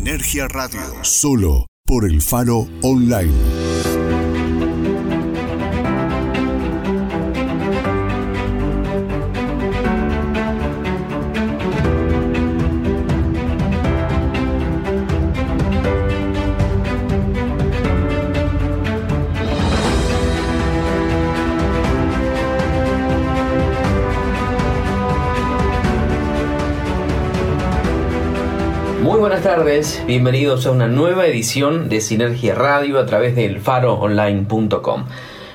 Sinergia Radio. Solo por el Faro Online. Tardes, bienvenidos a una nueva edición de Sinergia Radio a través del faroonline.com.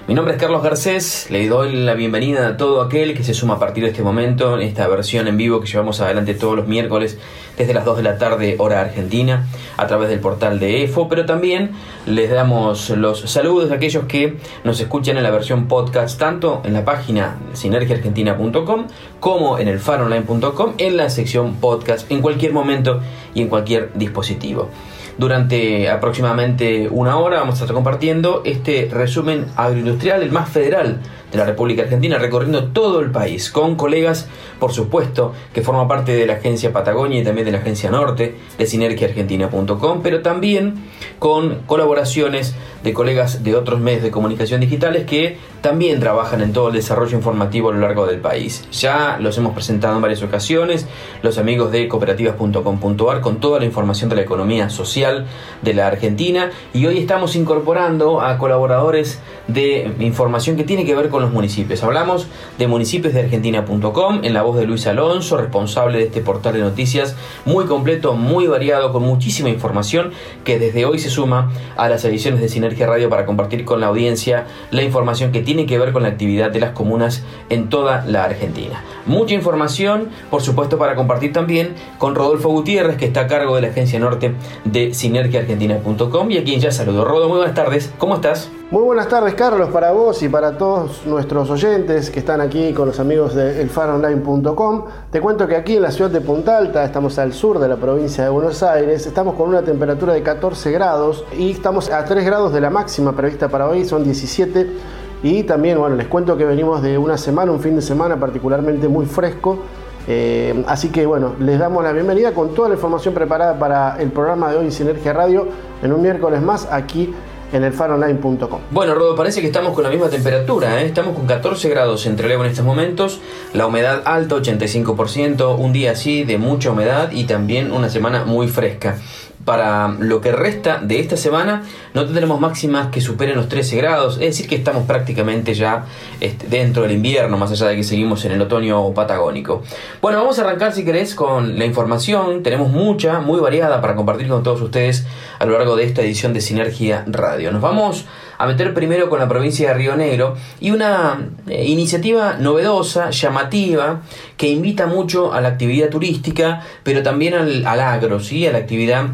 Mi nombre es Carlos Garcés, le doy la bienvenida a todo aquel que se suma a partir de este momento en esta versión en vivo que llevamos adelante todos los miércoles desde las 2 de la tarde hora argentina a través del portal de EFO, pero también les damos los saludos a aquellos que nos escuchan en la versión podcast tanto en la página sinergiaargentina.com como en el faronline.com en la sección podcast en cualquier momento y en cualquier dispositivo. Durante aproximadamente una hora vamos a estar compartiendo este resumen agroindustrial, el más federal de la República Argentina, recorriendo todo el país, con colegas, por supuesto, que forman parte de la agencia Patagonia y también de la agencia Norte, de sinergiaargentina.com, pero también con colaboraciones de colegas de otros medios de comunicación digitales que también trabajan en todo el desarrollo informativo a lo largo del país. Ya los hemos presentado en varias ocasiones, los amigos de cooperativas.com.ar con toda la información de la economía social de la Argentina y hoy estamos incorporando a colaboradores de información que tiene que ver con los municipios. Hablamos de municipios de argentina.com en la voz de Luis Alonso, responsable de este portal de noticias muy completo, muy variado, con muchísima información que desde hoy se suma a las ediciones de Sinergia Radio para compartir con la audiencia la información que tiene tiene que ver con la actividad de las comunas en toda la Argentina. Mucha información, por supuesto, para compartir también con Rodolfo Gutiérrez, que está a cargo de la agencia norte de sinergiaargentina.com y a quien ya saludo. Rodo, muy buenas tardes, ¿cómo estás? Muy buenas tardes, Carlos, para vos y para todos nuestros oyentes que están aquí con los amigos de elfaronline.com. Te cuento que aquí en la ciudad de Punta Alta, estamos al sur de la provincia de Buenos Aires, estamos con una temperatura de 14 grados y estamos a 3 grados de la máxima prevista para hoy, son 17 y también, bueno, les cuento que venimos de una semana, un fin de semana particularmente muy fresco. Eh, así que bueno, les damos la bienvenida con toda la información preparada para el programa de hoy Sinergia Radio en un miércoles más aquí en el faronline.com. Bueno, Rodo, parece que estamos con la misma temperatura, ¿eh? estamos con 14 grados entre Levo en estos momentos, la humedad alta, 85%, un día así de mucha humedad y también una semana muy fresca para lo que resta de esta semana no tendremos máximas que superen los 13 grados, es decir que estamos prácticamente ya este, dentro del invierno, más allá de que seguimos en el otoño patagónico. Bueno, vamos a arrancar si querés con la información, tenemos mucha, muy variada para compartir con todos ustedes a lo largo de esta edición de Sinergia Radio. Nos vamos a meter primero con la provincia de Río Negro y una eh, iniciativa novedosa, llamativa, que invita mucho a la actividad turística, pero también al, al agro, ¿sí? a la actividad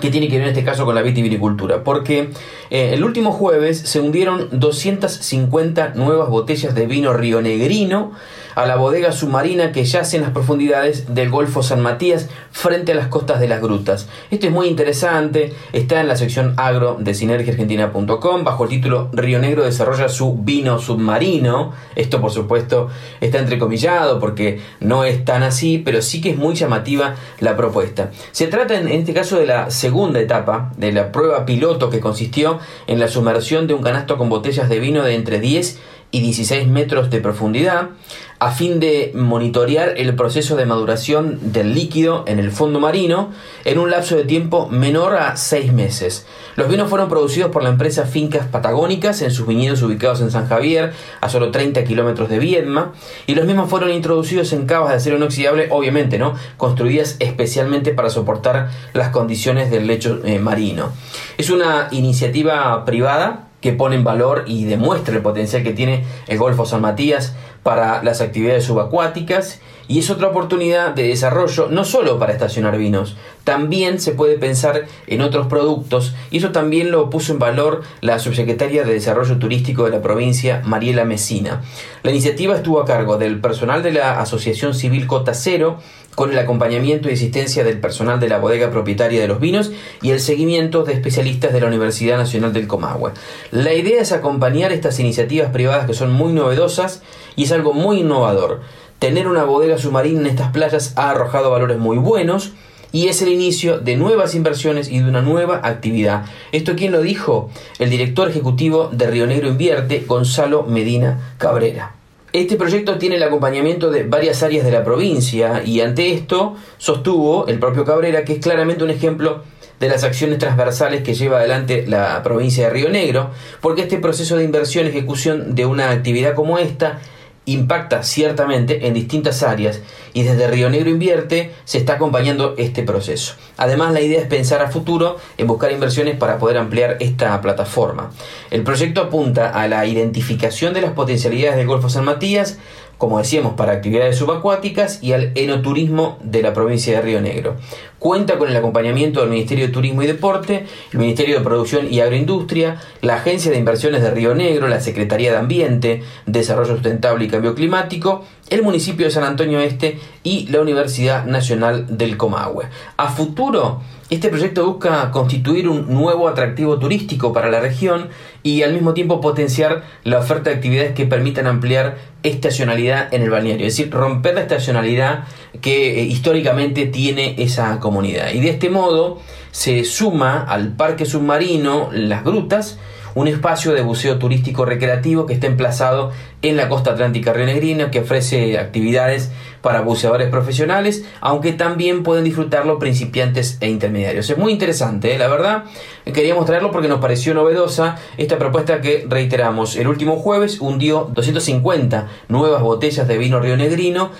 que tiene que ver en este caso con la vitivinicultura, porque eh, el último jueves se hundieron 250 nuevas botellas de vino rionegrino a la bodega submarina que yace en las profundidades del Golfo San Matías frente a las costas de las grutas. Esto es muy interesante, está en la sección agro de sinergiaargentina.com bajo el título Río Negro desarrolla su vino submarino. Esto por supuesto está entrecomillado porque no es tan así, pero sí que es muy llamativa la propuesta. Se trata en este caso de la segunda etapa de la prueba piloto que consistió en la sumersión de un canasto con botellas de vino de entre 10 y 16 metros de profundidad a fin de monitorear el proceso de maduración del líquido en el fondo marino en un lapso de tiempo menor a 6 meses. Los vinos fueron producidos por la empresa Fincas Patagónicas en sus viñedos ubicados en San Javier, a solo 30 kilómetros de Viedma, y los mismos fueron introducidos en cavas de acero inoxidable, obviamente, ¿no? Construidas especialmente para soportar las condiciones del lecho eh, marino. Es una iniciativa privada que pone en valor y demuestra el potencial que tiene el Golfo San Matías para las actividades subacuáticas y es otra oportunidad de desarrollo no solo para estacionar vinos, también se puede pensar en otros productos y eso también lo puso en valor la subsecretaria de Desarrollo Turístico de la provincia, Mariela Mesina. La iniciativa estuvo a cargo del personal de la Asociación Civil Cota Cero, con el acompañamiento y asistencia del personal de la bodega propietaria de los vinos y el seguimiento de especialistas de la Universidad Nacional del Comahue. La idea es acompañar estas iniciativas privadas que son muy novedosas y es algo muy innovador. Tener una bodega submarina en estas playas ha arrojado valores muy buenos y es el inicio de nuevas inversiones y de una nueva actividad. ¿Esto quién lo dijo? El director ejecutivo de Río Negro Invierte, Gonzalo Medina Cabrera. Este proyecto tiene el acompañamiento de varias áreas de la provincia y ante esto sostuvo el propio Cabrera que es claramente un ejemplo de las acciones transversales que lleva adelante la provincia de Río Negro, porque este proceso de inversión ejecución de una actividad como esta impacta ciertamente en distintas áreas y desde Río Negro Invierte se está acompañando este proceso. Además, la idea es pensar a futuro en buscar inversiones para poder ampliar esta plataforma. El proyecto apunta a la identificación de las potencialidades del Golfo San Matías, como decíamos, para actividades subacuáticas y al enoturismo de la provincia de Río Negro. Cuenta con el acompañamiento del Ministerio de Turismo y Deporte, el Ministerio de Producción y Agroindustria, la Agencia de Inversiones de Río Negro, la Secretaría de Ambiente, Desarrollo Sustentable y Cambio Climático, el municipio de San Antonio Este y la Universidad Nacional del Comahue. A futuro, este proyecto busca constituir un nuevo atractivo turístico para la región y al mismo tiempo potenciar la oferta de actividades que permitan ampliar estacionalidad en el balneario, es decir, romper la estacionalidad que eh, históricamente tiene esa comunidad. Y de este modo se suma al parque submarino Las Grutas, un espacio de buceo turístico recreativo que está emplazado en la costa atlántica rionegrina, que ofrece actividades para buceadores profesionales, aunque también pueden disfrutarlo principiantes e intermediarios. Es muy interesante, ¿eh? la verdad. Queríamos traerlo porque nos pareció novedosa esta propuesta que reiteramos. El último jueves hundió 250 nuevas botellas de vino rionegrino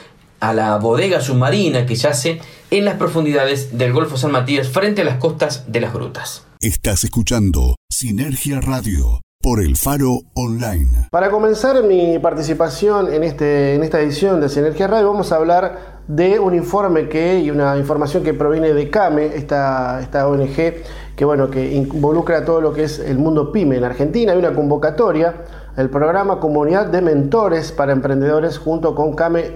a la bodega submarina que yace en las profundidades del Golfo San Matías frente a las costas de las grutas. Estás escuchando Sinergia Radio por el Faro Online. Para comenzar mi participación en, este, en esta edición de Sinergia Radio vamos a hablar de un informe que, y una información que proviene de CAME, esta, esta ONG que, bueno, que involucra todo lo que es el mundo PYME en Argentina. Hay una convocatoria, el programa Comunidad de Mentores para Emprendedores junto con CAME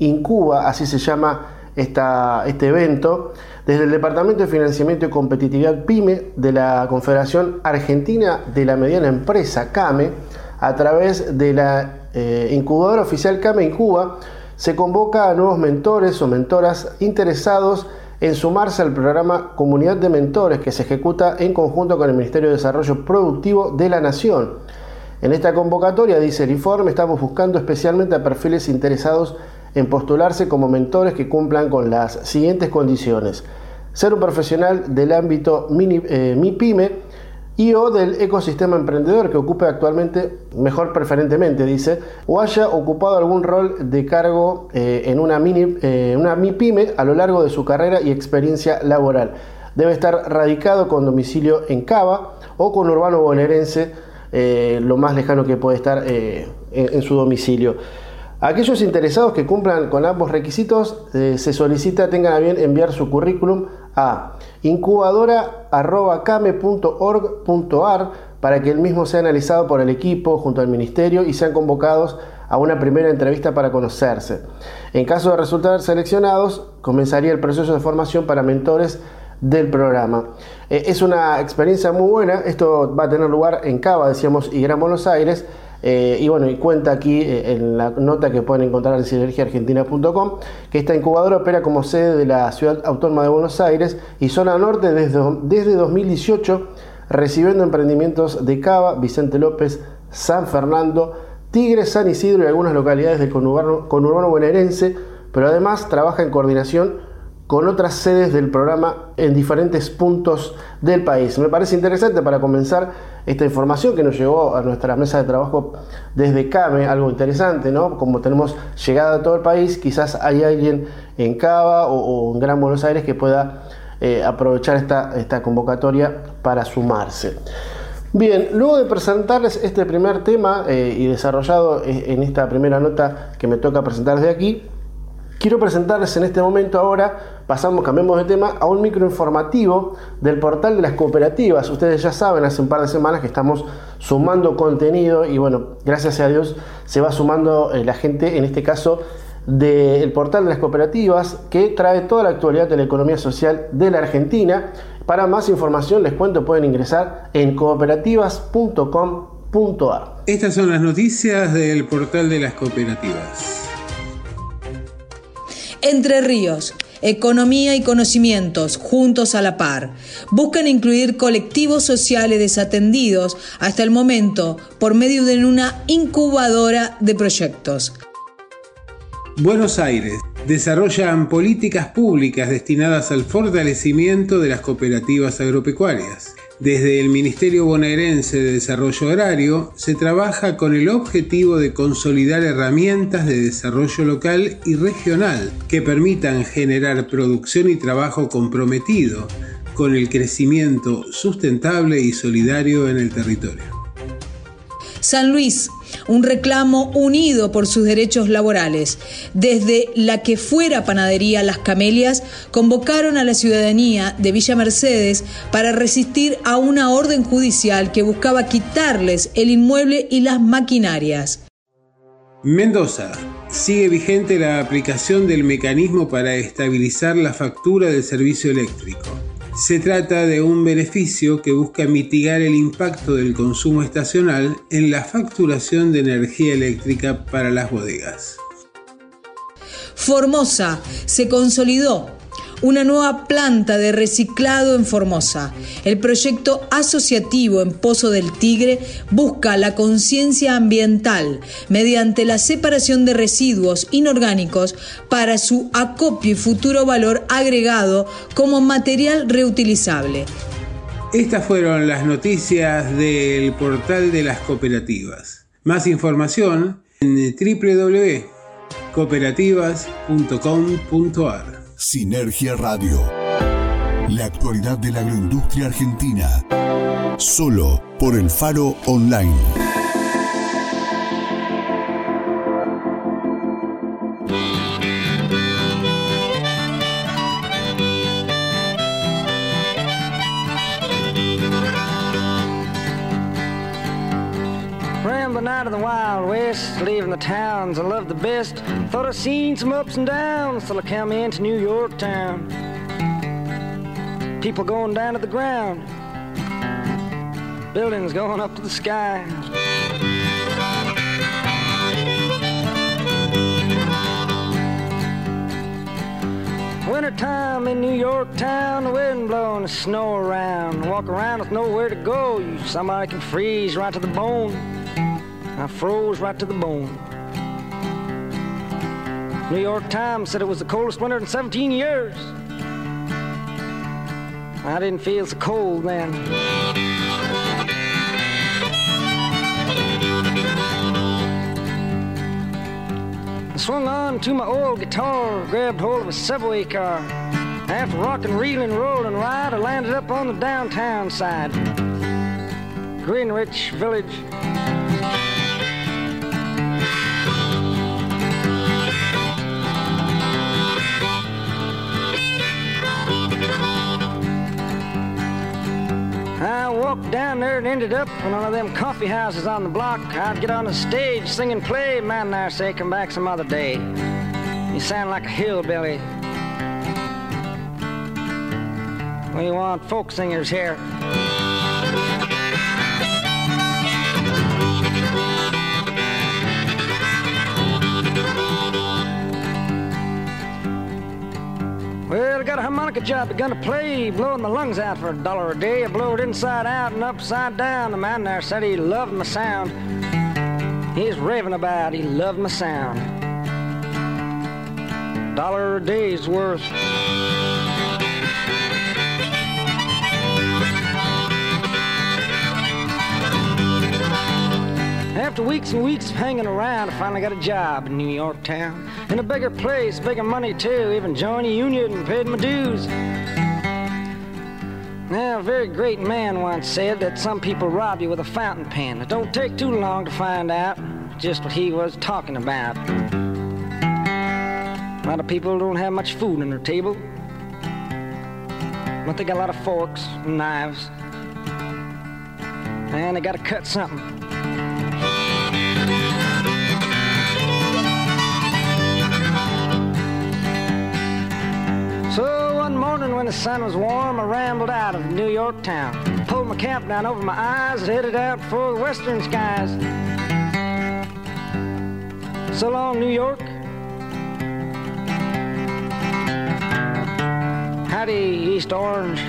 Incuba, así se llama esta, este evento desde el Departamento de Financiamiento y Competitividad PYME de la Confederación Argentina de la Mediana Empresa, CAME, a través de la eh, incubadora oficial CAME Incuba, se convoca a nuevos mentores o mentoras interesados en sumarse al programa Comunidad de Mentores que se ejecuta en conjunto con el Ministerio de Desarrollo Productivo de la Nación. En esta convocatoria, dice el informe, estamos buscando especialmente a perfiles interesados en postularse como mentores que cumplan con las siguientes condiciones ser un profesional del ámbito mini, eh, MIPYME y o del ecosistema emprendedor que ocupe actualmente, mejor preferentemente dice, o haya ocupado algún rol de cargo eh, en una, mini, eh, una MIPYME a lo largo de su carrera y experiencia laboral. Debe estar radicado con domicilio en Cava o con urbano bonaerense, lo más lejano que puede estar en su domicilio. Aquellos interesados que cumplan con ambos requisitos, eh, se solicita tengan a bien enviar su currículum a incubadora.came.org.ar para que el mismo sea analizado por el equipo junto al ministerio y sean convocados a una primera entrevista para conocerse. En caso de resultar seleccionados, comenzaría el proceso de formación para mentores del programa. Eh, es una experiencia muy buena, esto va a tener lugar en Cava, decíamos, y Gran Buenos Aires. Eh, y bueno, y cuenta aquí eh, en la nota que pueden encontrar en sinergiaargentina.com que esta incubadora opera como sede de la Ciudad Autónoma de Buenos Aires y zona norte desde, desde 2018, recibiendo emprendimientos de Cava, Vicente López, San Fernando, Tigre, San Isidro y algunas localidades del conurbano, conurbano bonaerense, pero además trabaja en coordinación con otras sedes del programa en diferentes puntos del país. Me parece interesante para comenzar esta información que nos llegó a nuestra mesa de trabajo desde CAME, algo interesante, ¿no? Como tenemos llegada a todo el país, quizás hay alguien en Cava o, en Gran Buenos Aires que pueda eh, aprovechar esta, esta convocatoria para sumarse. Bien, luego de presentarles este primer tema eh, y desarrollado en esta primera nota que me toca presentar desde aquí, Quiero presentarles en este momento ahora, pasamos, cambiamos de tema, a un microinformativo del portal de las cooperativas. Ustedes ya saben, hace un par de semanas que estamos sumando contenido y bueno, gracias a Dios se va sumando eh, la gente, en este caso del portal de las cooperativas, que trae toda la actualidad de la economía social de la Argentina. Para más información, les cuento, pueden ingresar en cooperativas.com.ar. Estas son las noticias del portal de las cooperativas. Entre Ríos. Economía y conocimientos, juntos a la par. Buscan incluir colectivos sociales desatendidos hasta el momento por medio de una incubadora de proyectos. Buenos Aires. Desarrollan políticas públicas destinadas al fortalecimiento de las cooperativas agropecuarias. Desde el Ministerio Bonaerense de Desarrollo Agrario se trabaja con el objetivo de consolidar herramientas de desarrollo local y regional que permitan generar producción y trabajo comprometido con el crecimiento sustentable y solidario en el territorio. San Luis, un reclamo unido por sus derechos laborales. Desde la que fuera panadería Las Camelias, convocaron a la ciudadanía de Villa Mercedes para resistir a una orden judicial que buscaba quitarles el inmueble y las maquinarias. Mendoza. Sigue vigente la aplicación del mecanismo para estabilizar la factura del servicio eléctrico. Se trata de un beneficio que busca mitigar el impacto del consumo estacional en la facturación de energía eléctrica para las bodegas. Formosa se consolidó una nueva planta de reciclado en Formosa. El proyecto asociativo en Pozo del Tigre busca la conciencia ambiental mediante la separación de residuos inorgánicos para su acopio y futuro valor agregado como material reutilizable. Estas fueron las noticias del portal de las cooperativas. Más información en www.cooperativas.com.ar. Sinergia Radio. La actualidad de la agroindustria argentina. Solo por el Faro Online. Leaving the towns I love the best. Thought I'd seen some ups and downs till I come into New York town. People going down to the ground, buildings going up to the sky. Wintertime in New York town, the wind blowing the snow around. Walk around with nowhere to go. You somebody can freeze right to the bone. I froze right to the bone. New York Times said it was the coldest winter in 17 years. I didn't feel so cold then. I swung on to my old guitar, grabbed hold of a subway car. After rocking, reeling, rolling ride, I landed up on the downtown side. Greenwich Village. Down there and ended up in one of them coffee houses on the block. I'd get on the stage, sing and play. Man, I say, come back some other day. You sound like a hillbilly. We want folk singers here. Well, I got a harmonica job, gonna play, blowing my lungs out for a dollar a day. I blow it inside out and upside down. The man there said he loved my sound. He's raving about he loved my sound. Dollar a day's worth. After weeks and weeks of hanging around, I finally got a job in New York town. In a bigger place, bigger money too. Even joined a union and paid my dues. Now, a very great man once said that some people rob you with a fountain pen. It don't take too long to find out just what he was talking about. A lot of people don't have much food on their table. But they got a lot of forks and knives. And they gotta cut something. So one morning when the sun was warm, I rambled out of New York town. Pulled my cap down over my eyes, headed out for the western skies. So long, New York. Howdy, East Orange.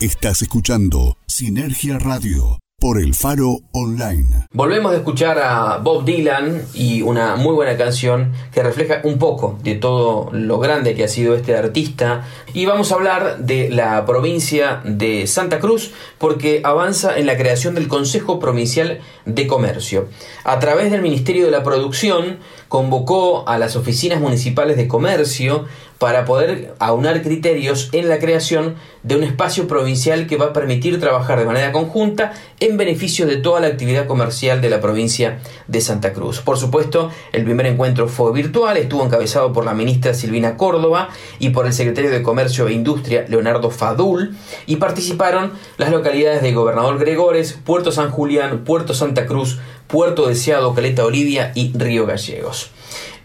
Estás escuchando Sinergia Radio por el Faro Online. Volvemos a escuchar a Bob Dylan y una muy buena canción que refleja un poco de todo lo grande que ha sido este artista. Y vamos a hablar de la provincia de Santa Cruz porque avanza en la creación del Consejo Provincial de Comercio. A través del Ministerio de la Producción convocó a las oficinas municipales de comercio para poder aunar criterios en la creación de un espacio provincial que va a permitir trabajar de manera conjunta en beneficio de toda la actividad comercial de la provincia de Santa Cruz. Por supuesto, el primer encuentro fue virtual, estuvo encabezado por la ministra Silvina Córdoba y por el secretario de Comercio e Industria Leonardo Fadul y participaron las localidades de Gobernador Gregores, Puerto San Julián, Puerto Santa Cruz, Puerto Deseado, Caleta Olivia y Río Gallegos.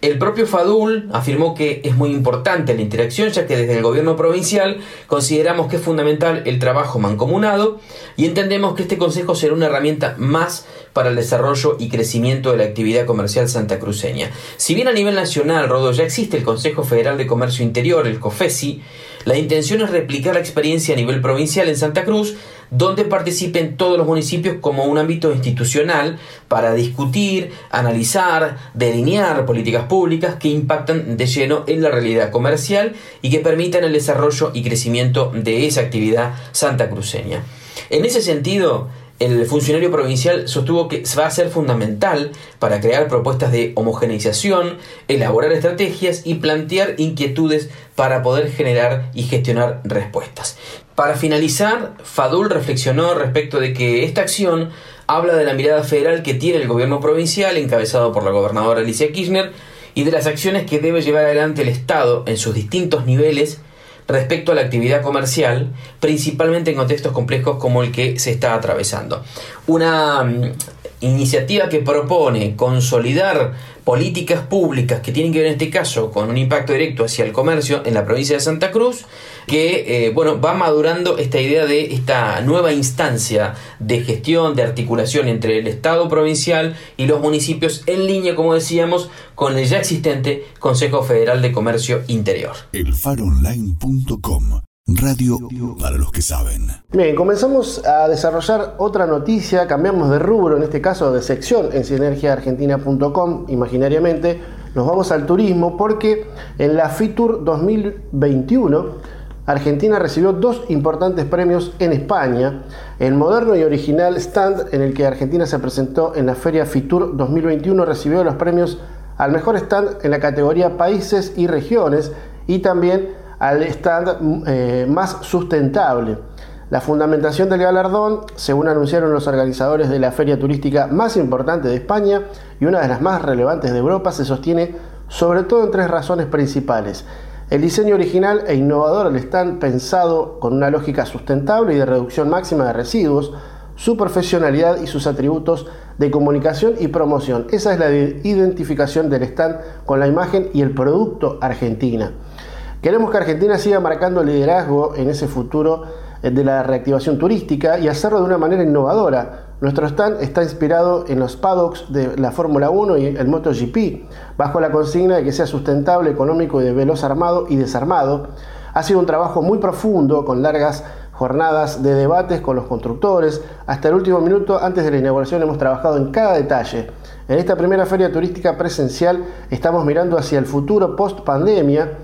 El propio Fadul afirmó que es muy importante la interacción ya que desde el gobierno provincial consideramos que es fundamental el trabajo mancomunado y entendemos que este consejo será una herramienta más para el desarrollo y crecimiento de la actividad comercial santacruceña. Si bien a nivel nacional, Rodo, ya existe el Consejo Federal de Comercio Interior, el COFESI, la intención es replicar la experiencia a nivel provincial en Santa Cruz, donde participen todos los municipios como un ámbito institucional para discutir, analizar, delinear políticas públicas que impactan de lleno en la realidad comercial y que permitan el desarrollo y crecimiento de esa actividad santacruceña. En ese sentido, el funcionario provincial sostuvo que va a ser fundamental para crear propuestas de homogeneización, elaborar estrategias y plantear inquietudes para poder generar y gestionar respuestas. Para finalizar, Fadul reflexionó respecto de que esta acción habla de la mirada federal que tiene el gobierno provincial, encabezado por la gobernadora Alicia Kirchner, y de las acciones que debe llevar adelante el Estado en sus distintos niveles respecto a la actividad comercial, principalmente en contextos complejos como el que se está atravesando. Una mm, iniciativa que propone consolidar políticas públicas que tienen que ver en este caso con un impacto directo hacia el comercio en la provincia de Santa Cruz, que eh, bueno, va madurando esta idea de esta nueva instancia de gestión, de articulación entre el Estado provincial y los municipios en línea, como decíamos, con el ya existente Consejo Federal de Comercio Interior. Radio para los que saben. Bien, comenzamos a desarrollar otra noticia, cambiamos de rubro, en este caso de sección en sinergiaargentina.com, imaginariamente, nos vamos al turismo porque en la FITUR 2021 Argentina recibió dos importantes premios en España, el moderno y original stand en el que Argentina se presentó en la Feria FITUR 2021 recibió los premios al mejor stand en la categoría países y regiones y también al stand eh, más sustentable. La fundamentación del galardón, según anunciaron los organizadores de la feria turística más importante de España y una de las más relevantes de Europa, se sostiene sobre todo en tres razones principales. El diseño original e innovador del stand pensado con una lógica sustentable y de reducción máxima de residuos, su profesionalidad y sus atributos de comunicación y promoción. Esa es la identificación del stand con la imagen y el producto argentina. Queremos que Argentina siga marcando liderazgo en ese futuro eh, de la reactivación turística y hacerlo de una manera innovadora. Nuestro stand está inspirado en los paddocks de la Fórmula 1 y el MotoGP, bajo la consigna de que sea sustentable, económico y de veloz armado y desarmado. Ha sido un trabajo muy profundo, con largas jornadas de debates con los constructores. Hasta el último minuto antes de la inauguración hemos trabajado en cada detalle. En esta primera feria turística presencial estamos mirando hacia el futuro post pandemia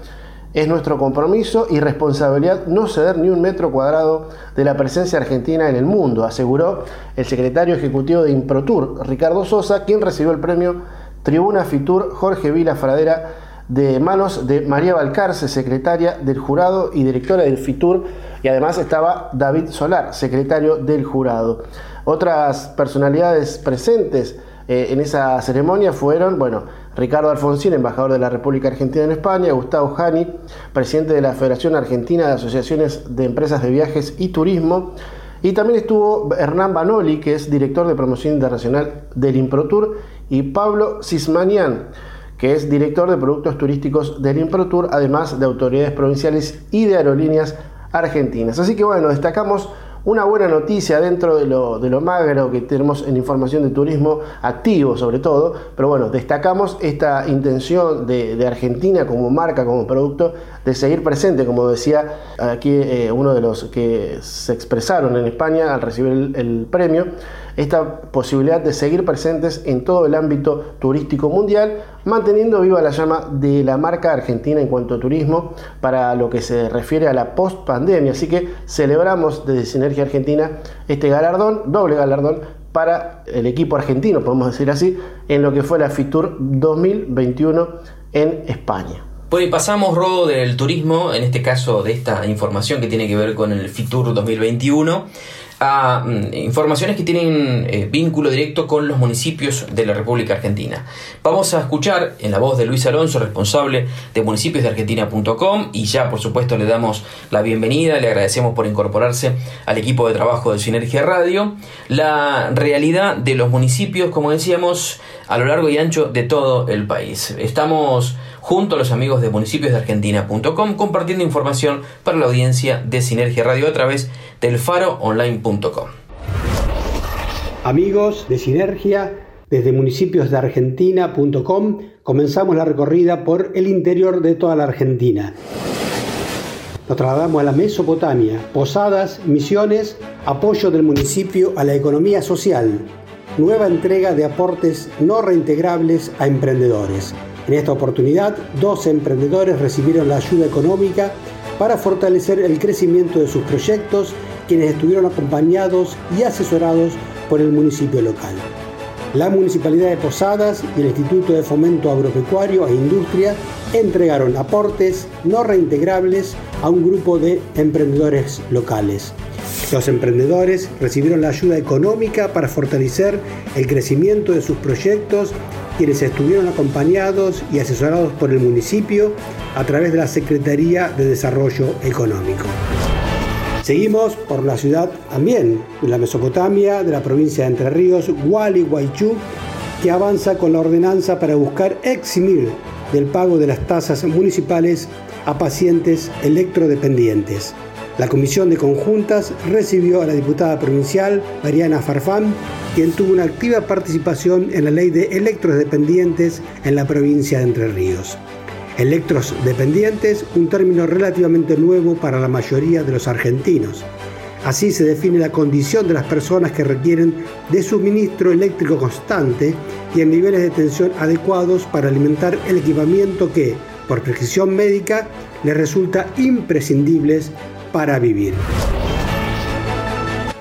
es nuestro compromiso y responsabilidad no ceder ni un metro cuadrado de la presencia argentina en el mundo, aseguró el secretario ejecutivo de Improtur, Ricardo Sosa, quien recibió el premio Tribuna Fitur Jorge Vila Fradera de manos de María Valcarce, secretaria del jurado y directora del FITUR, y además estaba David Solar, secretario del jurado. Otras personalidades presentes eh, en esa ceremonia fueron, bueno, Ricardo Alfonsín, embajador de la República Argentina en España, Gustavo Jani, presidente de la Federación Argentina de Asociaciones de Empresas de Viajes y Turismo, y también estuvo Hernán Banoli, que es director de promoción internacional del Improtour, y Pablo Sismanian, que es director de productos turísticos del Improtour, además de autoridades provinciales y de aerolíneas argentinas. Así que bueno, destacamos una buena noticia dentro de lo, de lo magro que tenemos en información de turismo activo sobre todo, pero bueno, destacamos esta intención de, Argentina como marca, como producto, de seguir presente, como decía aquí eh, uno de los que se expresaron en España al recibir el premio, esta posibilidad de seguir presentes en todo el ámbito turístico mundial, manteniendo viva la llama de la marca argentina en cuanto a turismo para lo que se refiere a la post pandemia. Así que celebramos desde Sinergia Argentina este galardón, doble galardón para el equipo argentino, podemos decir así, en lo que fue la FITUR 2021 en España. Pues pasamos, Rodo, del turismo, en este caso de esta información que tiene que ver con el FITUR 2021 a mm, informaciones que tienen eh, vínculo directo con los municipios de la República Argentina. Vamos a escuchar en la voz de Luis Alonso, responsable de municipiosdeargentina.com, y ya por supuesto le damos la bienvenida, le agradecemos por incorporarse al equipo de trabajo de Sinergia Radio, la realidad de los municipios, como decíamos, a lo largo y ancho de todo el país. Estamos junto a los amigos de municipiosdeargentina.com compartiendo información para la audiencia de Sinergia Radio a través del faroonline.com. Amigos de Sinergia, desde municipiosdeargentina.com comenzamos la recorrida por el interior de toda la Argentina. Nos trasladamos a la Mesopotamia, Posadas, Misiones, apoyo del municipio a la economía social, nueva entrega de aportes no reintegrables a emprendedores. En esta oportunidad, dos emprendedores recibieron la ayuda económica para fortalecer el crecimiento de sus proyectos, quienes estuvieron acompañados y asesorados por el municipio local. La Municipalidad de Posadas y el Instituto de Fomento Agropecuario e Industria entregaron aportes no reintegrables a un grupo de emprendedores locales. Los emprendedores recibieron la ayuda económica para fortalecer el crecimiento de sus proyectos quienes estuvieron acompañados y asesorados por el municipio a través de la Secretaría de Desarrollo Económico. Seguimos por la ciudad también, la Mesopotamia, de la provincia de Entre Ríos, Gualeguaychú, que avanza con la ordenanza para buscar eximir del pago de las tasas municipales a pacientes electrodependientes. La Comisión de Conjuntas recibió a la diputada provincial Mariana Farfán, quien tuvo una activa participación en la ley de electros dependientes en la provincia de Entre Ríos. Electros dependientes, un término relativamente nuevo para la mayoría de los argentinos. Así se define la condición de las personas que requieren de suministro eléctrico constante y en niveles de tensión adecuados para alimentar el equipamiento que, por prescripción médica, les resulta imprescindibles para vivir.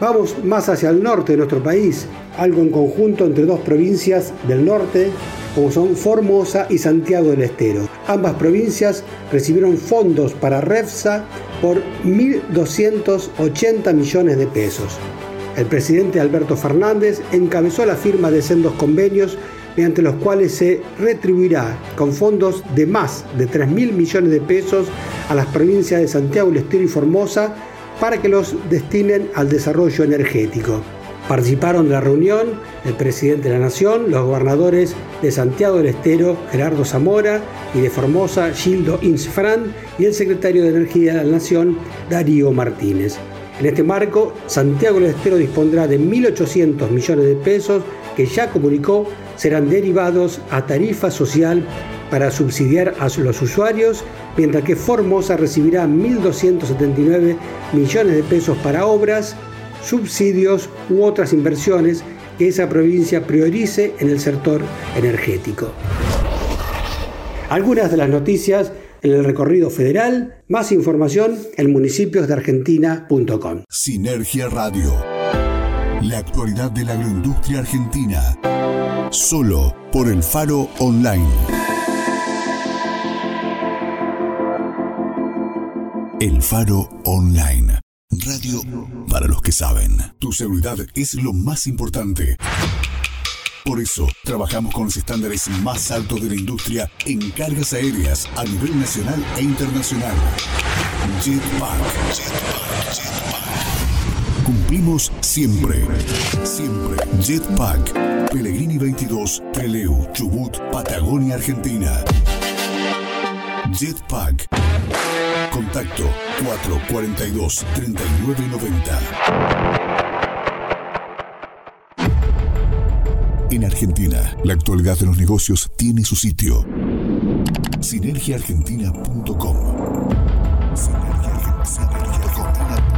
Vamos más hacia el norte de nuestro país, algo en conjunto entre dos provincias del norte, como son Formosa y Santiago del Estero. Ambas provincias recibieron fondos para REFSA por 1.280 millones de pesos. El presidente Alberto Fernández encabezó la firma de sendos convenios mediante los cuales se retribuirá con fondos de más de 3.000 millones de pesos a las provincias de Santiago del Estero y Formosa para que los destinen al desarrollo energético. Participaron de la reunión el presidente de la Nación, los gobernadores de Santiago del Estero, Gerardo Zamora, y de Formosa, Gildo Insfran, y el secretario de Energía de la Nación, Darío Martínez. En este marco, Santiago del Estero dispondrá de 1.800 millones de pesos que ya comunicó serán derivados a tarifa social para subsidiar a los usuarios, mientras que Formosa recibirá 1.279 millones de pesos para obras, subsidios u otras inversiones que esa provincia priorice en el sector energético. Algunas de las noticias en el recorrido federal, más información en municipiosdeargentina.com. Sinergia Radio. La actualidad de la agroindustria argentina. Solo por el Faro Online. El Faro Online. Radio para los que saben. Tu seguridad es lo más importante. Por eso, trabajamos con los estándares más altos de la industria en cargas aéreas a nivel nacional e internacional. Jetpack. Jetpack. Cumplimos siempre. Siempre. Jetpack. Pellegrini 22, Treleu, Chubut, Patagonia, Argentina. Jetpack. Contacto 442 3990. En Argentina, la actualidad de los negocios tiene su sitio. Sinergiaargentina.com. Sinergiaargentina.com.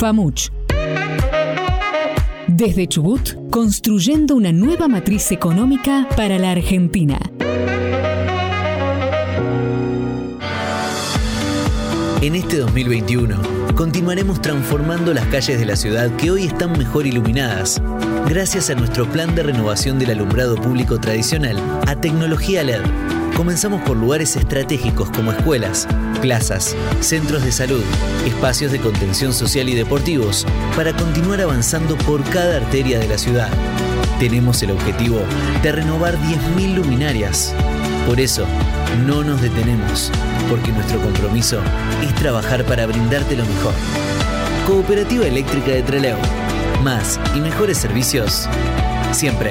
FAMUCH. Desde Chubut, construyendo una nueva matriz económica para la Argentina. En este 2021, continuaremos transformando las calles de la ciudad que hoy están mejor iluminadas, gracias a nuestro plan de renovación del alumbrado público tradicional a tecnología LED. Comenzamos por lugares estratégicos como escuelas, plazas, centros de salud, espacios de contención social y deportivos, para continuar avanzando por cada arteria de la ciudad. Tenemos el objetivo de renovar 10.000 luminarias. Por eso, no nos detenemos, porque nuestro compromiso es trabajar para brindarte lo mejor. Cooperativa Eléctrica de Trelew. Más y mejores servicios siempre.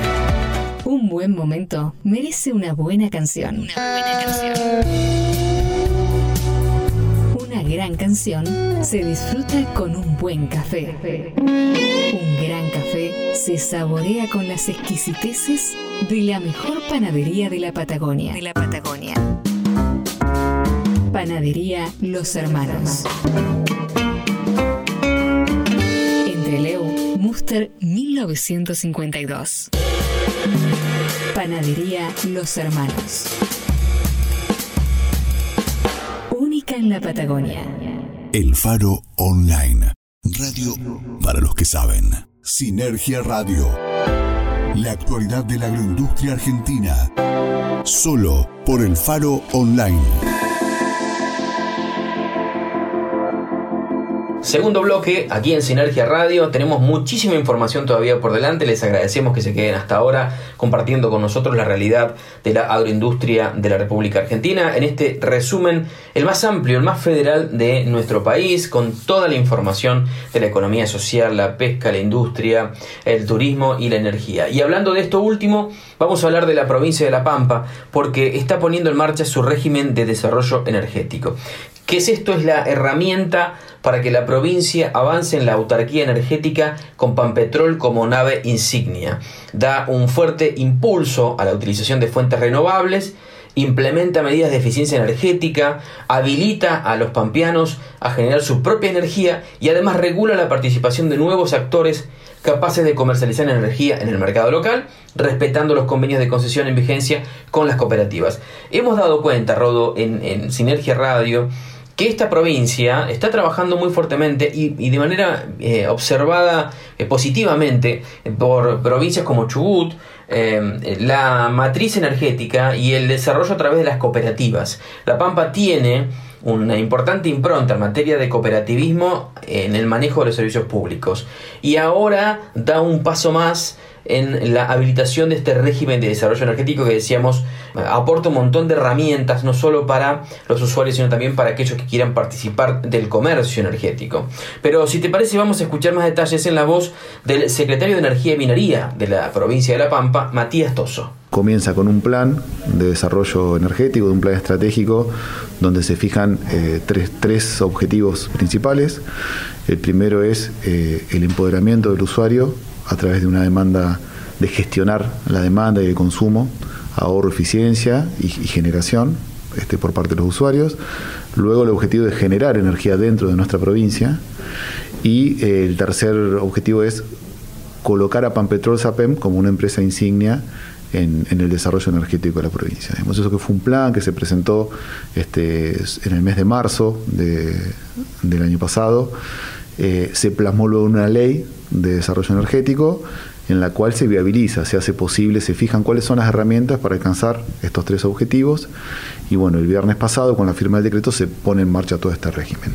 Buen momento merece una buena canción. Una buena canción. Una gran canción se disfruta con un buen café. Un gran café se saborea con las exquisiteces de la mejor panadería de la Patagonia. De la Patagonia. Panadería Los Hermanos. Entre Leu, Muster 1952. Panadería Los Hermanos. Única en la Patagonia. El Faro Online. Radio para los que saben. Sinergia Radio. La actualidad de la agroindustria argentina. Solo por el Faro Online. Segundo bloque, aquí en Sinergia Radio, tenemos muchísima información todavía por delante, les agradecemos que se queden hasta ahora compartiendo con nosotros la realidad de la agroindustria de la República Argentina, en este resumen, el más amplio, el más federal de nuestro país, con toda la información de la economía social, la pesca, la industria, el turismo y la energía. Y hablando de esto último, vamos a hablar de la provincia de La Pampa, porque está poniendo en marcha su régimen de desarrollo energético. ¿Qué es esto? Es la herramienta para que la provincia avance en la autarquía energética con Pampetrol como nave insignia. Da un fuerte impulso a la utilización de fuentes renovables, implementa medidas de eficiencia energética, habilita a los pampeanos a generar su propia energía y además regula la participación de nuevos actores capaces de comercializar energía en el mercado local, respetando los convenios de concesión en vigencia con las cooperativas. Hemos dado cuenta, Rodo, en, en Sinergia Radio, que esta provincia está trabajando muy fuertemente y, de manera eh, observada eh, positivamente por provincias como Chubut, eh, la matriz energética y el desarrollo a través de las cooperativas. La Pampa tiene una importante impronta en materia de cooperativismo en el manejo de los servicios públicos y ahora da un paso más en la habilitación de este régimen de desarrollo energético que decíamos eh, aporta un montón de herramientas no solo para los usuarios sino también para aquellos que quieran participar del comercio energético. Pero si te parece vamos a escuchar más detalles en la voz del secretario de Energía y Minería de la provincia de La Pampa, Matías Toso. Comienza con un plan de desarrollo energético, un plan estratégico donde se fijan eh, tres, objetivos principales. El primero es eh, el empoderamiento del usuario a través de una demanda de gestionar la demanda y el consumo, ahorro, eficiencia y, generación este, por parte de los usuarios. Luego el objetivo de generar energía dentro de nuestra provincia. Y eh, el tercer objetivo es colocar a Pampetrol Sapem como una empresa insignia en, el desarrollo energético de la provincia. eso que fue un plan que se presentó este, en el mes de marzo del año pasado. Eh, se plasmó luego una ley de desarrollo energético en la cual se viabiliza, se hace posible, se fijan cuáles son las herramientas para alcanzar estos tres objetivos. Y bueno, el viernes pasado, con la firma del decreto, se pone en marcha todo este régimen.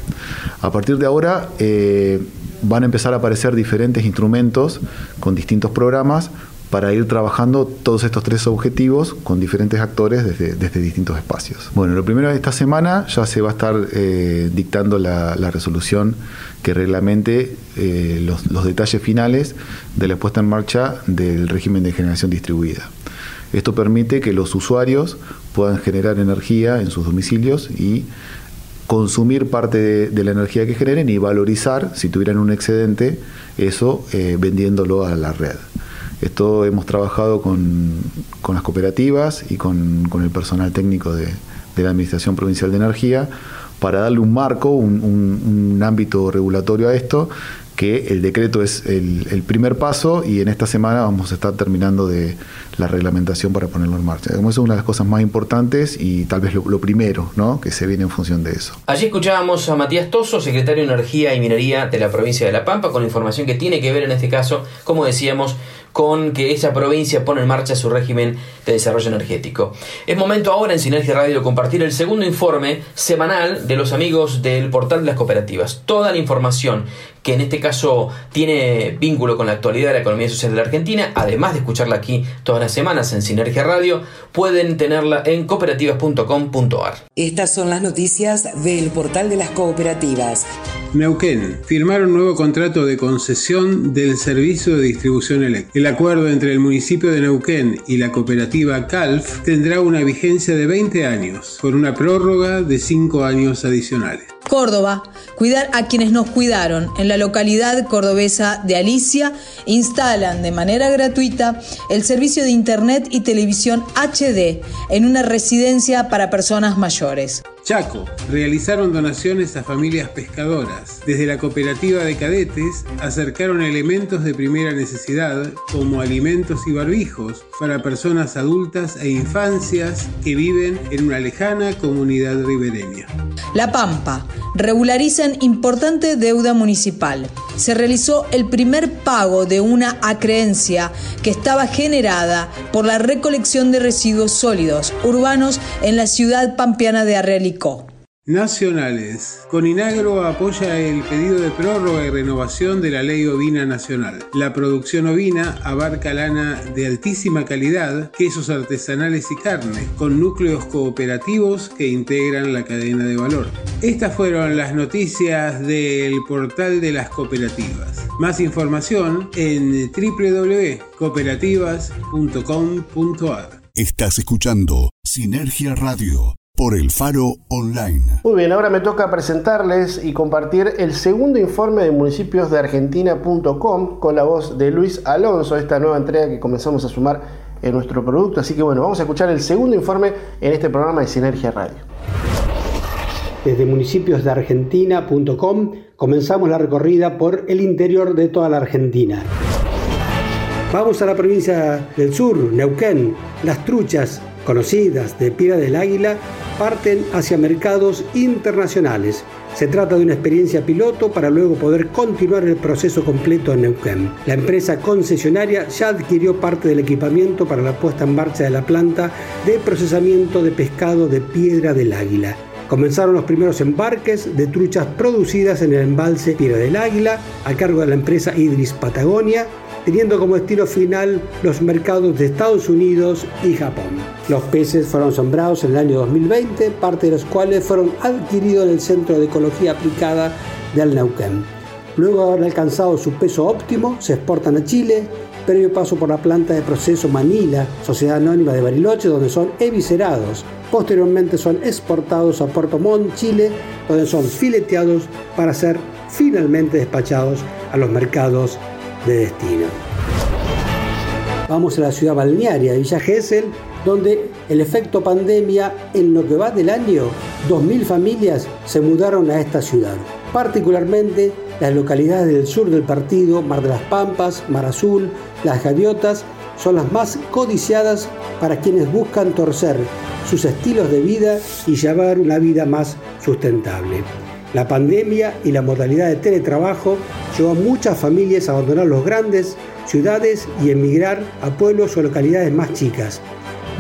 A partir de ahora eh, van a empezar a aparecer diferentes instrumentos con distintos programas para ir trabajando todos estos tres objetivos con diferentes actores desde, distintos espacios. Bueno, lo primero de esta semana ya se va a estar eh, dictando la, resolución que reglamente eh, los, detalles finales de la puesta en marcha del régimen de generación distribuida. Esto permite que los usuarios puedan generar energía en sus domicilios y consumir parte de, la energía que generen y valorizar, si tuvieran un excedente, eso eh, vendiéndolo a la red. Esto hemos trabajado con, las cooperativas y con, el personal técnico de, la Administración Provincial de Energía para darle un marco, un, ámbito regulatorio a esto, que el decreto es el, primer paso y en esta semana vamos a estar terminando de la reglamentación para ponerlo en marcha. Eso es una de las cosas más importantes y tal vez lo, primero ¿no? que se viene en función de eso. Allí escuchábamos a Matías Toso, secretario de Energía y Minería de la provincia de La Pampa, con información que tiene que ver en este caso, como decíamos, con que esa provincia pone en marcha su régimen de desarrollo energético. Es momento ahora en Sinergia Radio compartir el segundo informe semanal de los amigos del portal de las cooperativas. Toda la información que en este caso tiene vínculo con la actualidad de la economía social de la Argentina, además de escucharla aquí todas las semanas en Sinergia Radio, pueden tenerla en cooperativas.com.ar. Estas son las noticias del portal de las cooperativas. Neuquén firmaron nuevo contrato de concesión del servicio de distribución eléctrica. El acuerdo entre el municipio de Neuquén y la cooperativa CALF tendrá una vigencia de 20 años, con una prórroga de 5 años adicionales. Córdoba, cuidar a quienes nos cuidaron. En la localidad cordobesa de Alicia instalan de manera gratuita el servicio de Internet y televisión HD en una residencia para personas mayores. Chaco realizaron donaciones a familias pescadoras. Desde la cooperativa de cadetes acercaron elementos de primera necesidad como alimentos y barbijos para personas adultas e infancias que viven en una lejana comunidad ribereña. La Pampa regularizan importante deuda municipal. Se realizó el primer pago de una acreencia que estaba generada por la recolección de residuos sólidos urbanos en la ciudad pampeana de Arrealico. Nacionales. Coninagro apoya el pedido de prórroga y renovación de la ley ovina nacional. La producción ovina abarca lana de altísima calidad, quesos artesanales y carne, con núcleos cooperativos que integran la cadena de valor. Estas fueron las noticias del portal de las cooperativas. Más información en www.cooperativas.com.ar. Estás escuchando Sinergia Radio por el Faro Online. Muy bien, ahora me toca presentarles y compartir el segundo informe de municipios de Argentina.com con la voz de Luis Alonso, esta nueva entrega que comenzamos a sumar en nuestro producto. Así que bueno, vamos a escuchar el segundo informe en este programa de Sinergia Radio. Desde municipios de Argentina.com comenzamos la recorrida por el interior de toda la Argentina. Vamos a la provincia del sur, Neuquén. Las truchas conocidas de Piedra del Águila parten hacia mercados internacionales. Se trata de una experiencia piloto para luego poder continuar el proceso completo en Neuquén. La empresa concesionaria ya adquirió parte del equipamiento para la puesta en marcha de la planta de procesamiento de pescado de Piedra del Águila. Comenzaron los primeros embarques de truchas producidas en el embalse Piedra del Águila a cargo de la empresa Idris Patagonia teniendo como destino final los mercados de Estados Unidos y Japón. Los peces fueron sembrados en el año 2020, parte de los cuales fueron adquiridos en el Centro de Ecología Aplicada de Alnauquén. Luego de haber alcanzado su peso óptimo, se exportan a Chile, previo paso por la planta de proceso Manila, Sociedad Anónima de Bariloche, donde son eviscerados. Posteriormente son exportados a Puerto Montt, Chile, donde son fileteados para ser finalmente despachados a los mercados de destino. Vamos a la ciudad balnearia, Villa Gesell, donde el efecto pandemia en lo que va del año, 2.000 familias se mudaron a esta ciudad. Particularmente las localidades del sur del partido, Mar de las Pampas, Mar Azul, Las Gaviotas, son las más codiciadas para quienes buscan torcer sus estilos de vida y llevar una vida más sustentable. La pandemia y la modalidad de teletrabajo llevó a muchas familias a abandonar los grandes ciudades y emigrar a pueblos o localidades más chicas.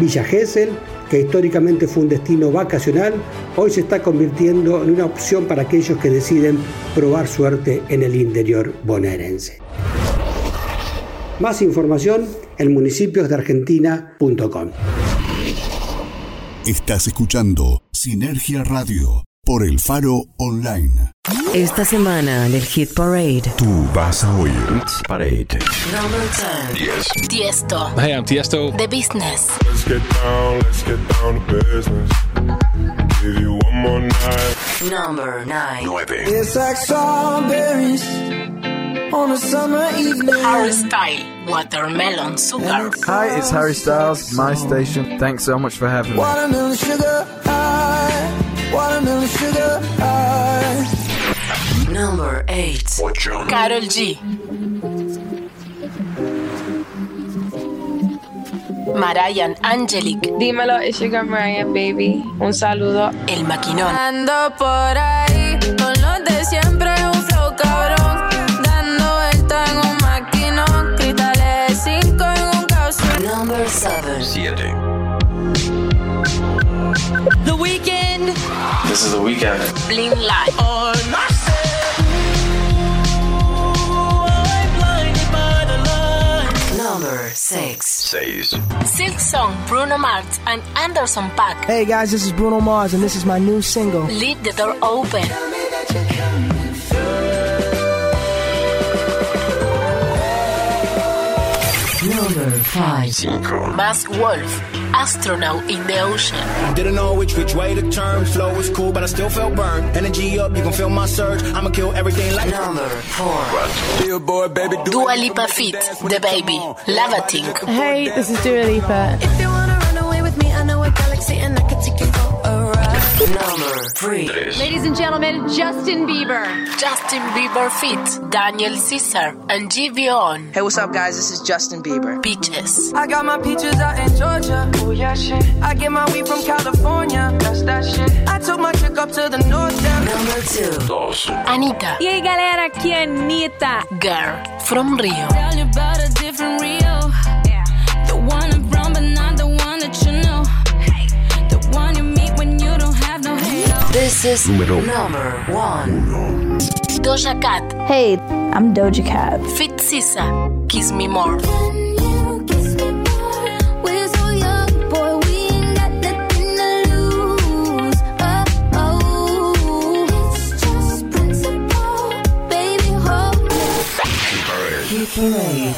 Villa Gesell, que históricamente fue un destino vacacional, hoy se está convirtiendo en una opción para aquellos que deciden probar suerte en el interior bonaerense. Más información en municipiosdeargentina.com. Estás escuchando Sinergia Radio por el Faro Online. Esta semana en el Hit Parade. Tú vas a oír Hit Parade. Number 10. Tiesto. Hey, I'm Tiesto. The Business. Let's get down, let's get down to business. Give you one more night. Number 9. 9. It's like strawberries on a summer evening. Harry Style. Watermelon Sugar. Hi, it's Harry Styles, my station. Thanks so much for having me. Watermelon sugar high. Watermelon sugar high. Number 8. Carol G. Mariah Angelic. Dímelo, it's your girl Mariah, baby. Un saludo. El maquinón. Ando por ahí con los de siempre, un flow cabrón. This is the weekend. Bling Light. Oh, Number 6. 6. Silk Song, Bruno Mars and Anderson Paak. Hey guys, this is Bruno Mars and this is my new single. Leave the door open. Number 5. Mask Wolf, Astronaut in the Ocean. Didn't know which which way to turn. Flow was cool, but I still felt burned. Energy up, you can feel my surge. I'ma kill everything like Number 4. Billboard, baby, do Dua Lipa Fit, The Baby, Lavating. Hey, this is Dua Lipa. If you wanna run away with me, I know a galaxy and I can take you for a ride. Number 3. Ladies and gentlemen, Justin Bieber. Justin Bieber Fit, Daniel Caesar and Giveon. Hey, what's up, guys? This is Justin Bieber. Peaches. I got my peaches out in Georgia. Oh yeah, shit. I get my weed from California. That's that shit. I took my chick up to the north. Down. Number 2. Anita. E aí, galera, aqui é Anitta. Girl from Rio. Tell you about a different Rio. Is Número number 1. Doja Cat. Hey, I'm Doja Cat. Fit Sisa. Kiss Me More. We're so young, boy, we ain't got nothing to lose. Oh, oh. It's just principle, baby, hold me. Hit Parade.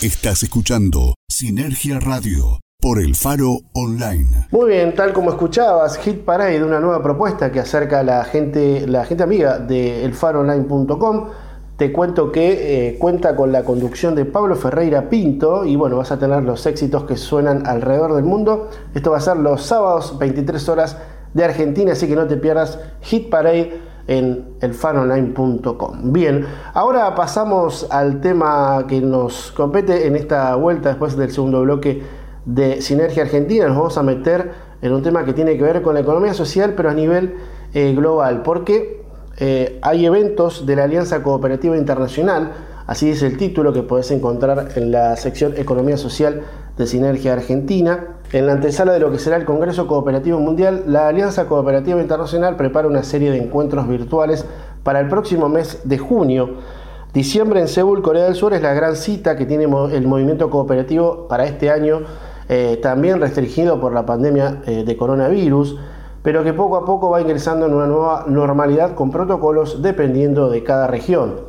Estás escuchando Sinergia Radio por el Faro Online. Muy bien, tal como escuchabas, Hit Parade, una nueva propuesta que acerca a la gente, la gente amiga de elfaroonline.com. Te cuento que eh, cuenta con la conducción de Pablo Ferreira Pinto y bueno, vas a tener los éxitos que suenan alrededor del mundo. Esto va a ser los sábados 23 horas de Argentina, así que no te pierdas Hit Parade en elfaronline.com. Bien, ahora pasamos al tema que nos compete en esta vuelta después del segundo bloque de Sinergia Argentina. Nos vamos a meter en un tema que tiene que ver con la economía social, pero a nivel eh, global, porque eh, hay eventos de la Alianza Cooperativa Internacional, así es el título que puedes encontrar en la sección Economía Social de Sinergia Argentina. En la antesala de lo que será el Congreso Cooperativo Mundial, la Alianza Cooperativa Internacional prepara una serie de encuentros virtuales para el próximo mes de junio. Diciembre en Seúl, Corea del Sur, es la gran cita que tiene el movimiento cooperativo para este año, eh, también restringido por la pandemia eh, de coronavirus, pero que poco a poco va ingresando en una nueva normalidad con protocolos dependiendo de cada región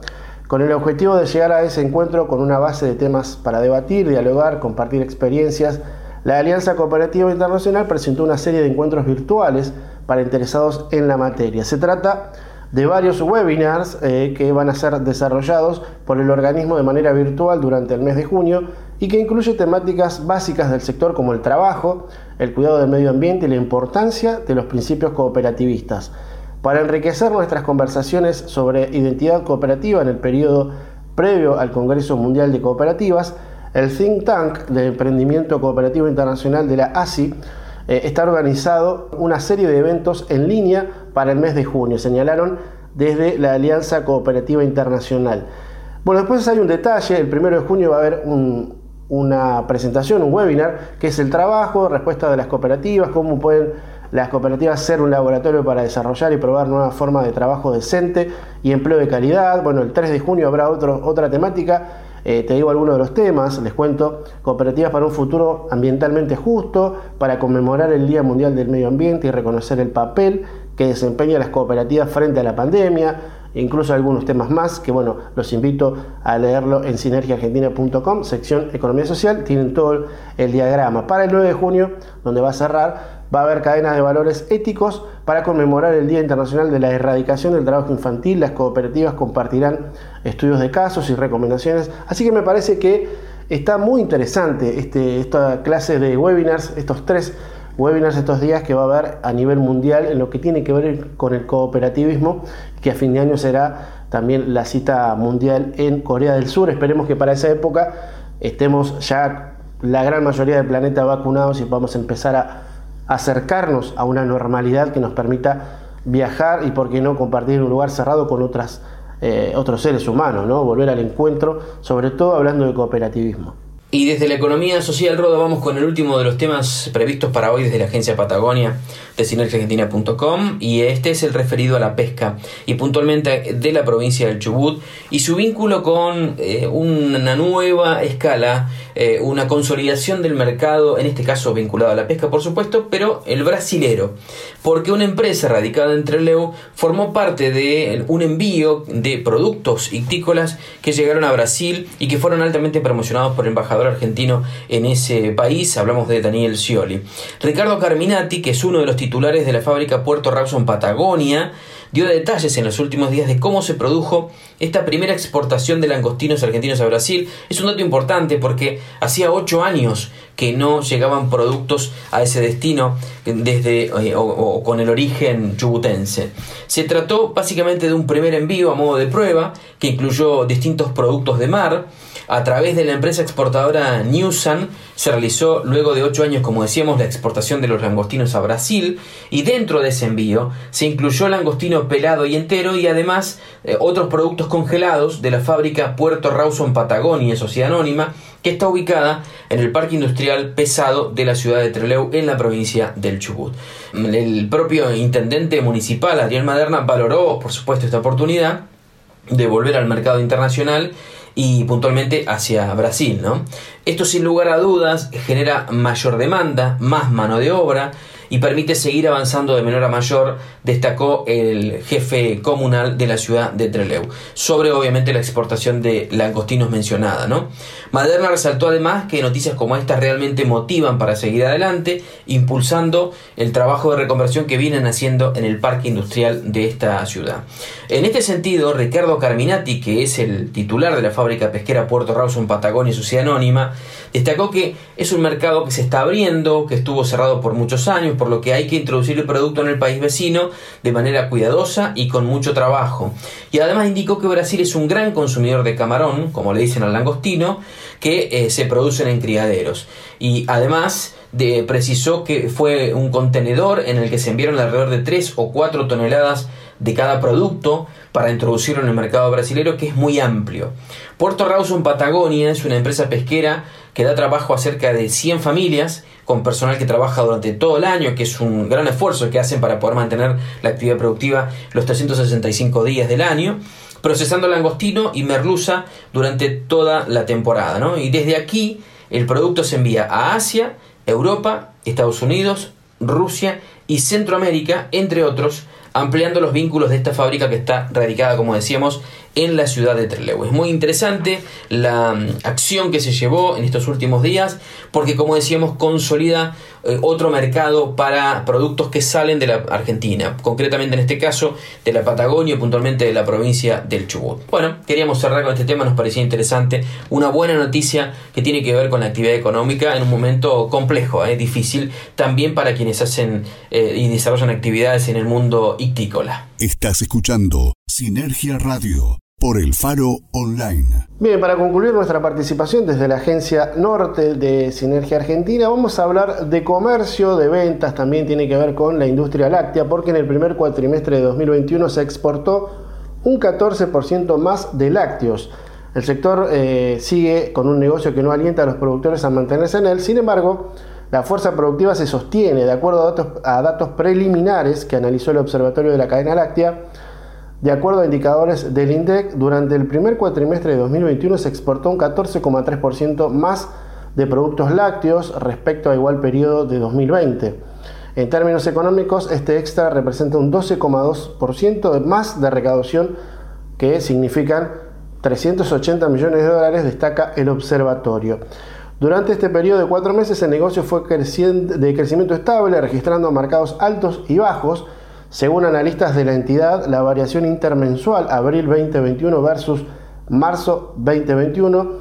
con el objetivo de llegar a ese encuentro con una base de temas para debatir, dialogar, compartir experiencias, la Alianza Cooperativa Internacional presentó una serie de encuentros virtuales para interesados en la materia. Se trata de varios webinars eh, que van a ser desarrollados por el organismo de manera virtual durante el mes de junio y que incluye temáticas básicas del sector como el trabajo, el cuidado del medio ambiente y la importancia de los principios cooperativistas. Para enriquecer nuestras conversaciones sobre identidad cooperativa en el periodo previo al Congreso Mundial de Cooperativas, el think tank de emprendimiento cooperativo internacional de la ASI eh, está organizado una serie de eventos en línea para el mes de junio, señalaron desde la Alianza Cooperativa Internacional. Bueno, después hay un detalle, el primero de junio va a haber un, una presentación, un webinar, que es el trabajo, respuesta de las cooperativas, cómo pueden las cooperativas ser un laboratorio para desarrollar y probar nuevas formas de trabajo decente y empleo de calidad. Bueno, el 3 de junio habrá otro, otra temática. Eh, te digo algunos de los temas, les cuento, cooperativas para un futuro ambientalmente justo, para conmemorar el Día Mundial del Medio Ambiente y reconocer el papel que desempeñan las cooperativas frente a la pandemia, incluso algunos temas más que bueno, los invito a leerlo en sinergiaargentina.com, sección Economía Social, tienen todo el diagrama. Para el 9 de junio, donde va a cerrar, va a haber cadenas de valores éticos para conmemorar el Día Internacional de la Erradicación del Trabajo Infantil. Las cooperativas compartirán estudios de casos y recomendaciones. Así que me parece que está muy interesante este, esta clase de webinars, estos tres webinars estos días que va a haber a nivel mundial en lo que tiene que ver con el cooperativismo, que a fin de año será también la cita mundial en Corea del Sur. Esperemos que para esa época estemos ya la gran mayoría del planeta vacunados y podamos empezar a acercarnos a una normalidad que nos permita viajar y, por qué no, compartir un lugar cerrado con otras, eh, otros seres humanos, ¿no? volver al encuentro, sobre todo hablando de cooperativismo. Y desde la economía social, Roda, vamos con el último de los temas previstos para hoy desde la agencia Patagonia de sinergiaargentina.com y este es el referido a la pesca y puntualmente de la provincia del Chubut y su vínculo con eh, una nueva escala, eh, una consolidación del mercado, en este caso vinculado a la pesca por supuesto, pero el brasilero, porque una empresa radicada en Trelew formó parte de un envío de productos ictícolas que llegaron a Brasil y que fueron altamente promocionados por el embajador argentino en ese país, hablamos de Daniel Scioli. Ricardo Carminati, que es uno de los titulares de la fábrica Puerto Rawson Patagonia, dio detalles en los últimos días de cómo se produjo esta primera exportación de langostinos argentinos a Brasil. Es un dato importante porque hacía ocho años que no llegaban productos a ese destino desde eh, o, o con el origen chubutense. Se trató básicamente de un primer envío a modo de prueba que incluyó distintos productos de mar a través de la empresa exportadora Newsan se realizó luego de ocho años, como decíamos, la exportación de los langostinos a Brasil y dentro de ese envío se incluyó langostino pelado y entero y además eh, otros productos congelados de la fábrica Puerto Rawson Patagonia, Sociedad Anónima, que está ubicada en el Parque Industrial Pesado de la ciudad de Trelew en la provincia del Chubut. El propio intendente municipal, Adrián Maderna, valoró, por supuesto, esta oportunidad de volver al mercado internacional y puntualmente hacia Brasil. ¿no? Esto sin lugar a dudas genera mayor demanda, más mano de obra y permite seguir avanzando de menor a mayor, destacó el jefe comunal de la ciudad de Trelew, sobre obviamente la exportación de langostinos mencionada. ¿no? Maderna resaltó además que noticias como estas realmente motivan para seguir adelante, impulsando el trabajo de reconversión que vienen haciendo en el parque industrial de esta ciudad. En este sentido, Ricardo Carminati, que es el titular de la fábrica pesquera Puerto Rawson Patagonia Sociedad Anónima, destacó que es un mercado que se está abriendo, que estuvo cerrado por muchos años, por lo que hay que introducir el producto en el país vecino de manera cuidadosa y con mucho trabajo. Y además indicó que Brasil es un gran consumidor de camarón, como le dicen al langostino, que eh, se producen en criaderos. Y además de, precisó que fue un contenedor en el que se enviaron alrededor de 3 o 4 toneladas de cada producto para introducirlo en el mercado brasileño que es muy amplio. Puerto Rawson Patagonia es una empresa pesquera que da trabajo a cerca de 100 familias con personal que trabaja durante todo el año, que es un gran esfuerzo que hacen para poder mantener la actividad productiva los 365 días del año, procesando langostino y merluza durante toda la temporada. ¿no? Y desde aquí el producto se envía a Asia, Europa, Estados Unidos, Rusia y Centroamérica, entre otros, ampliando los vínculos de esta fábrica que está radicada, como decíamos, en la ciudad de Trelew. Es muy interesante la mm, acción que se llevó en estos últimos días porque, como decíamos, consolida eh, otro mercado para productos que salen de la Argentina, concretamente en este caso de la Patagonia y puntualmente de la provincia del Chubut. Bueno, queríamos cerrar con este tema, nos parecía interesante, una buena noticia que tiene que ver con la actividad económica en un momento complejo, eh, difícil, también para quienes hacen eh, y desarrollan actividades en el mundo ictícola. Estás escuchando Sinergia Radio por el Faro Online. Bien, para concluir nuestra participación desde la agencia norte de Sinergia Argentina, vamos a hablar de comercio, de ventas, también tiene que ver con la industria láctea, porque en el primer cuatrimestre de 2021 se exportó un 14% más de lácteos. El sector eh, sigue con un negocio que no alienta a los productores a mantenerse en él, sin embargo, la fuerza productiva se sostiene, de acuerdo a datos, a datos preliminares que analizó el Observatorio de la Cadena Láctea, de acuerdo a indicadores del INDEC, durante el primer cuatrimestre de 2021 se exportó un 14,3% más de productos lácteos respecto a igual periodo de 2020. En términos económicos, este extra representa un 12,2% más de recaudación que significan 380 millones de dólares, destaca el observatorio. Durante este periodo de cuatro meses el negocio fue de crecimiento estable, registrando marcados altos y bajos, según analistas de la entidad, la variación intermensual abril 2021 versus marzo 2021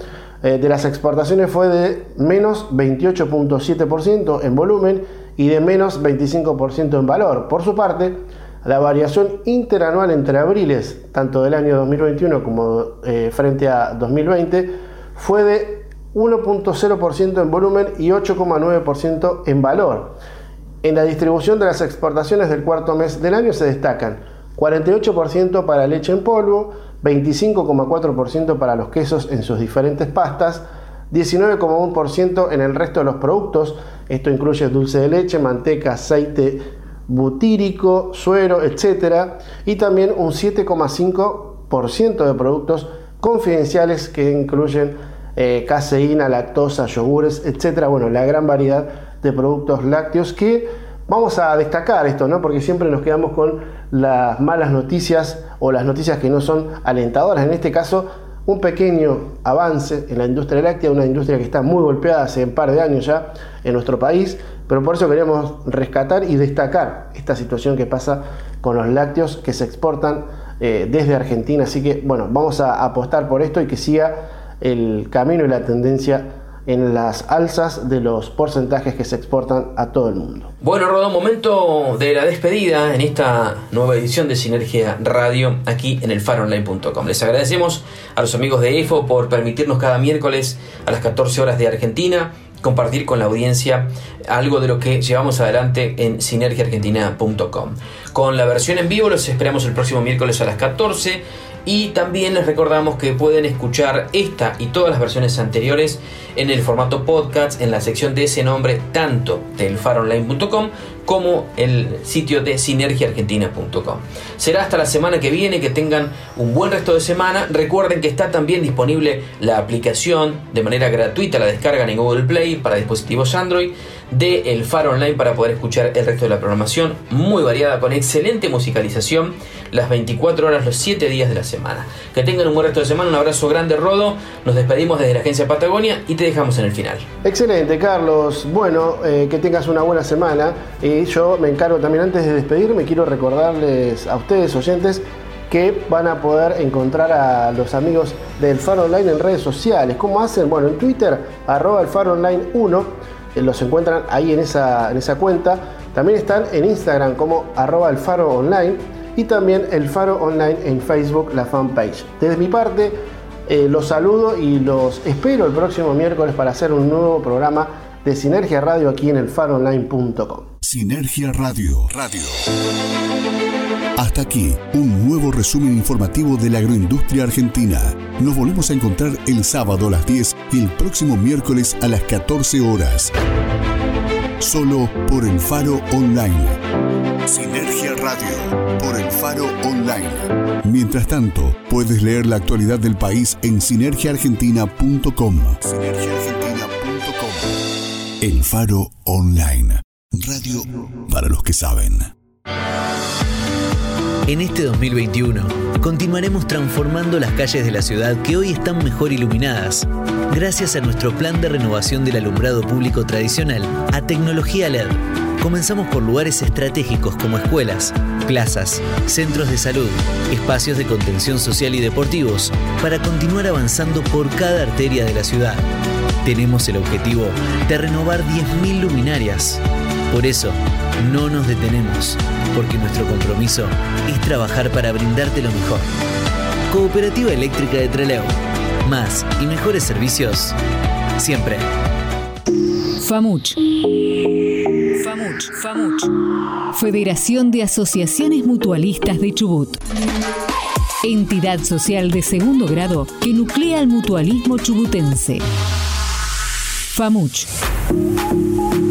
eh, de las exportaciones fue de menos 28.7% en volumen y de menos 25% en valor. Por su parte, la variación interanual entre abriles, tanto del año 2021 como eh, frente a 2020, fue de 1.0% en volumen y 8,9% en valor. En la distribución de las exportaciones del cuarto mes del año se destacan 48% para leche en polvo, 25,4% para los quesos en sus diferentes pastas, 19,1% en el resto de los productos, esto incluye dulce de leche, manteca, aceite butírico, suero, etc. Y también un 7,5% de productos confidenciales que incluyen eh, caseína, lactosa, yogures, etc. Bueno, la gran variedad de productos lácteos que vamos a destacar esto, ¿no? Porque siempre nos quedamos con las malas noticias o las noticias que no son alentadoras. En este caso, un pequeño avance en la industria láctea, una industria que está muy golpeada hace un par de años ya en nuestro país, pero por eso queremos rescatar y destacar esta situación que pasa con los lácteos que se exportan eh, desde Argentina. Así que, bueno, vamos a apostar por esto y que siga el camino y la tendencia en las alzas de los porcentajes que se exportan a todo el mundo. Bueno, Rodo, momento de la despedida en esta nueva edición de Sinergia Radio aquí en el faronline.com. Les agradecemos a los amigos de EFO por permitirnos cada miércoles a las 14 horas de Argentina compartir con la audiencia algo de lo que llevamos adelante en sinergiaargentina.com. Con la versión en vivo los esperamos el próximo miércoles a las 14 y también les recordamos que pueden escuchar esta y todas las versiones anteriores en el formato podcast en la sección de ese nombre tanto del faronline.com como el sitio de sinergiaargentina.com. Será hasta la semana que viene, que tengan un buen resto de semana. Recuerden que está también disponible la aplicación de manera gratuita, la descargan en Google Play para dispositivos Android de El Faro Online para poder escuchar el resto de la programación muy variada con excelente musicalización las 24 horas los 7 días de la semana. Que tengan un buen resto de semana, un abrazo grande Rodo, nos despedimos desde la agencia Patagonia y te dejamos en el final. Excelente, Carlos. Bueno, eh, que tengas una buena semana. Y yo me encargo también, antes de despedirme, quiero recordarles a ustedes, oyentes, que van a poder encontrar a los amigos del Faro Online en redes sociales. ¿Cómo hacen? Bueno, en Twitter, arroba el Faro Online 1. Eh, los encuentran ahí en esa, en esa cuenta. También están en Instagram como arroba el faro online y también el faro online en Facebook, la fanpage. Desde mi parte, eh, los saludo y los espero el próximo miércoles para hacer un nuevo programa de Sinergia Radio aquí en el faroonline.com. Sinergia Radio. Radio. Hasta aquí, un nuevo resumen informativo de la agroindustria argentina. Nos volvemos a encontrar el sábado a las 10 y el próximo miércoles a las 14 horas. Solo por el Faro Online. Sinergia Radio. Por el Faro Online. Mientras tanto, puedes leer la actualidad del país en sinergiaargentina.com. Sinergiaargentina.com. El Faro Online. Radio para los que saben. En este 2021 continuaremos transformando las calles de la ciudad que hoy están mejor iluminadas, gracias a nuestro plan de renovación del alumbrado público tradicional a tecnología LED. Comenzamos por lugares estratégicos como escuelas, plazas, centros de salud, espacios de contención social y deportivos, para continuar avanzando por cada arteria de la ciudad. Tenemos el objetivo de renovar 10.000 luminarias. Por eso, no nos detenemos, porque nuestro compromiso es trabajar para brindarte lo mejor. Cooperativa Eléctrica de Trelew. Más y mejores servicios siempre. FAMUCH. FAMUCH. FAMUCH. Federación de Asociaciones Mutualistas de Chubut. Entidad social de segundo grado que nuclea al mutualismo chubutense. FAMUCH.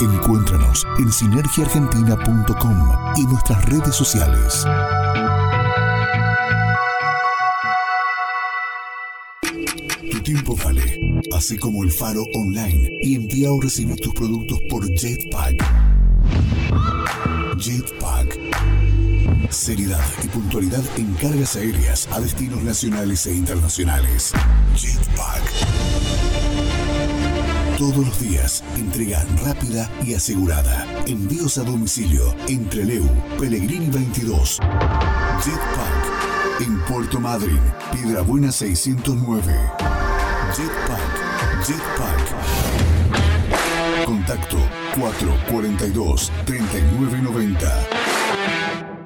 Encuéntranos en sinergiaargentina.com y nuestras redes sociales. Tu tiempo vale, así como el faro online y envía o recibir tus productos por Jetpack. Jetpack. Seriedad y puntualidad en cargas aéreas a destinos nacionales e internacionales. Jetpack. Todos los días, entrega rápida y asegurada. Envíos a domicilio entre Leu, Pellegrini 22. Jetpack. En Puerto Madryn, Piedra Buena 609. Jetpack. Jetpack. Contacto 442 3990.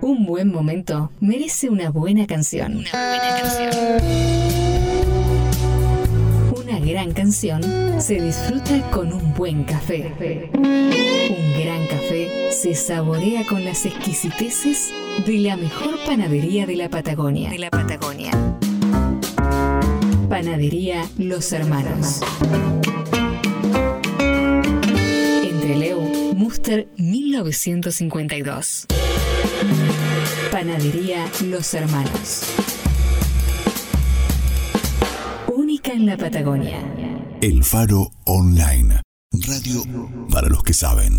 Un buen momento merece una buena canción. Una buena canción. Gran canción se disfruta con un buen café. Un gran café se saborea con las exquisiteces de la mejor panadería de la Patagonia. De la Patagonia. Panadería Los Hermanos. Entre Leu, Muster 1952. Panadería Los Hermanos. En la Patagonia. El Faro Online. Radio para los que saben.